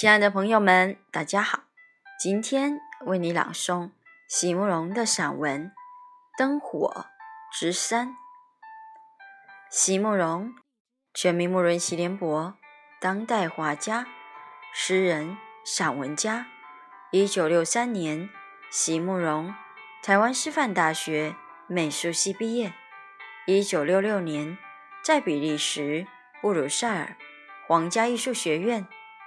亲爱的朋友们，大家好！今天为你朗诵席慕容的散文《灯火之山》。席慕容，全名慕容席联博，当代画家、诗人、散文家。一九六三年，席慕容台湾师范大学美术系毕业。一九六六年，在比利时布鲁塞尔皇家艺术学院。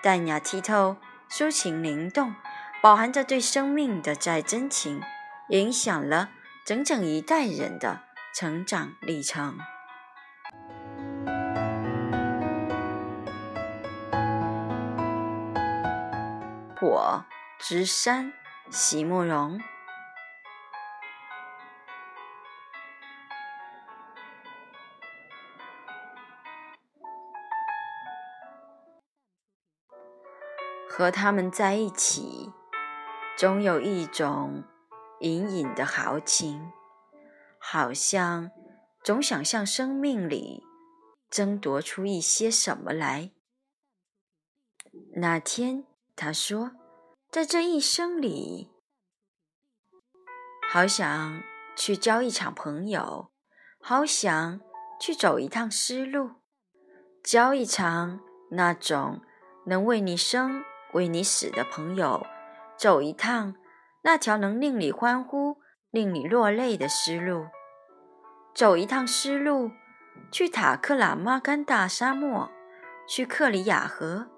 淡雅剔透，抒情灵动，饱含着对生命的再真情，影响了整整一代人的成长历程。火之山，席慕容。和他们在一起，总有一种隐隐的豪情，好像总想向生命里争夺出一些什么来。那天他说，在这一生里，好想去交一场朋友，好想去走一趟丝路，交一场那种能为你生。为你死的朋友，走一趟那条能令你欢呼、令你落泪的丝路；走一趟丝路，去塔克拉玛干大沙漠，去克里亚河，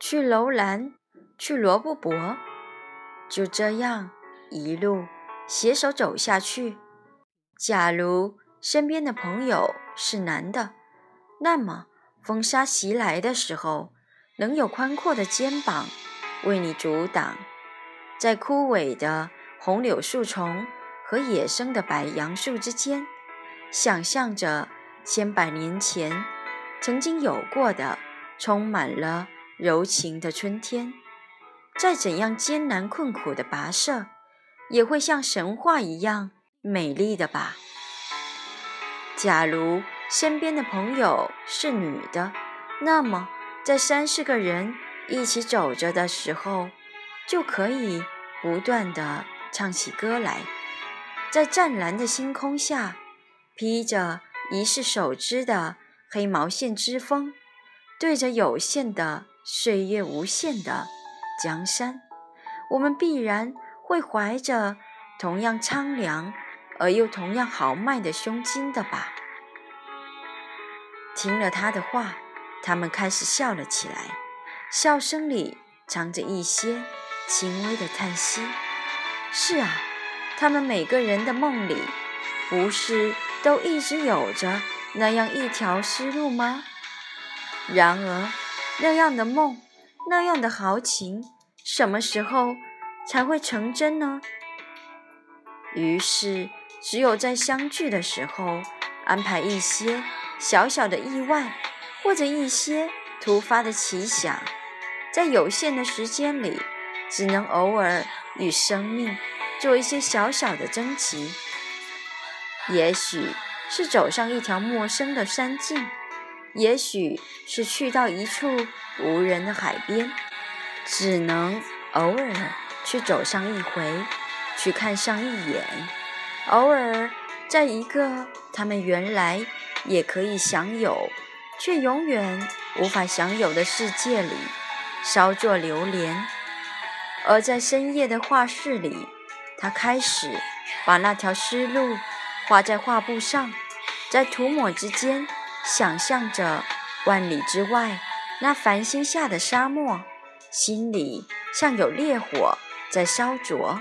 去楼兰，去罗布泊。就这样一路携手走下去。假如身边的朋友是男的，那么风沙袭来的时候。能有宽阔的肩膀为你阻挡，在枯萎的红柳树丛和野生的白杨树之间，想象着千百年前曾经有过的充满了柔情的春天。再怎样艰难困苦的跋涉，也会像神话一样美丽的吧。假如身边的朋友是女的，那么。在三四个人一起走着的时候，就可以不断地唱起歌来。在湛蓝的星空下，披着一世手织的黑毛线之风，对着有限的岁月、无限的江山，我们必然会怀着同样苍凉而又同样豪迈的胸襟的吧。听了他的话。他们开始笑了起来，笑声里藏着一些轻微的叹息。是啊，他们每个人的梦里，不是都一直有着那样一条思路吗？然而，那样的梦，那样的豪情，什么时候才会成真呢？于是，只有在相聚的时候，安排一些小小的意外。或者一些突发的奇想，在有限的时间里，只能偶尔与生命做一些小小的争奇。也许是走上一条陌生的山径，也许是去到一处无人的海边，只能偶尔去走上一回，去看上一眼，偶尔在一个他们原来也可以享有。却永远无法享有的世界里，稍作流连。而在深夜的画室里，他开始把那条丝路画在画布上，在涂抹之间，想象着万里之外那繁星下的沙漠，心里像有烈火在烧灼。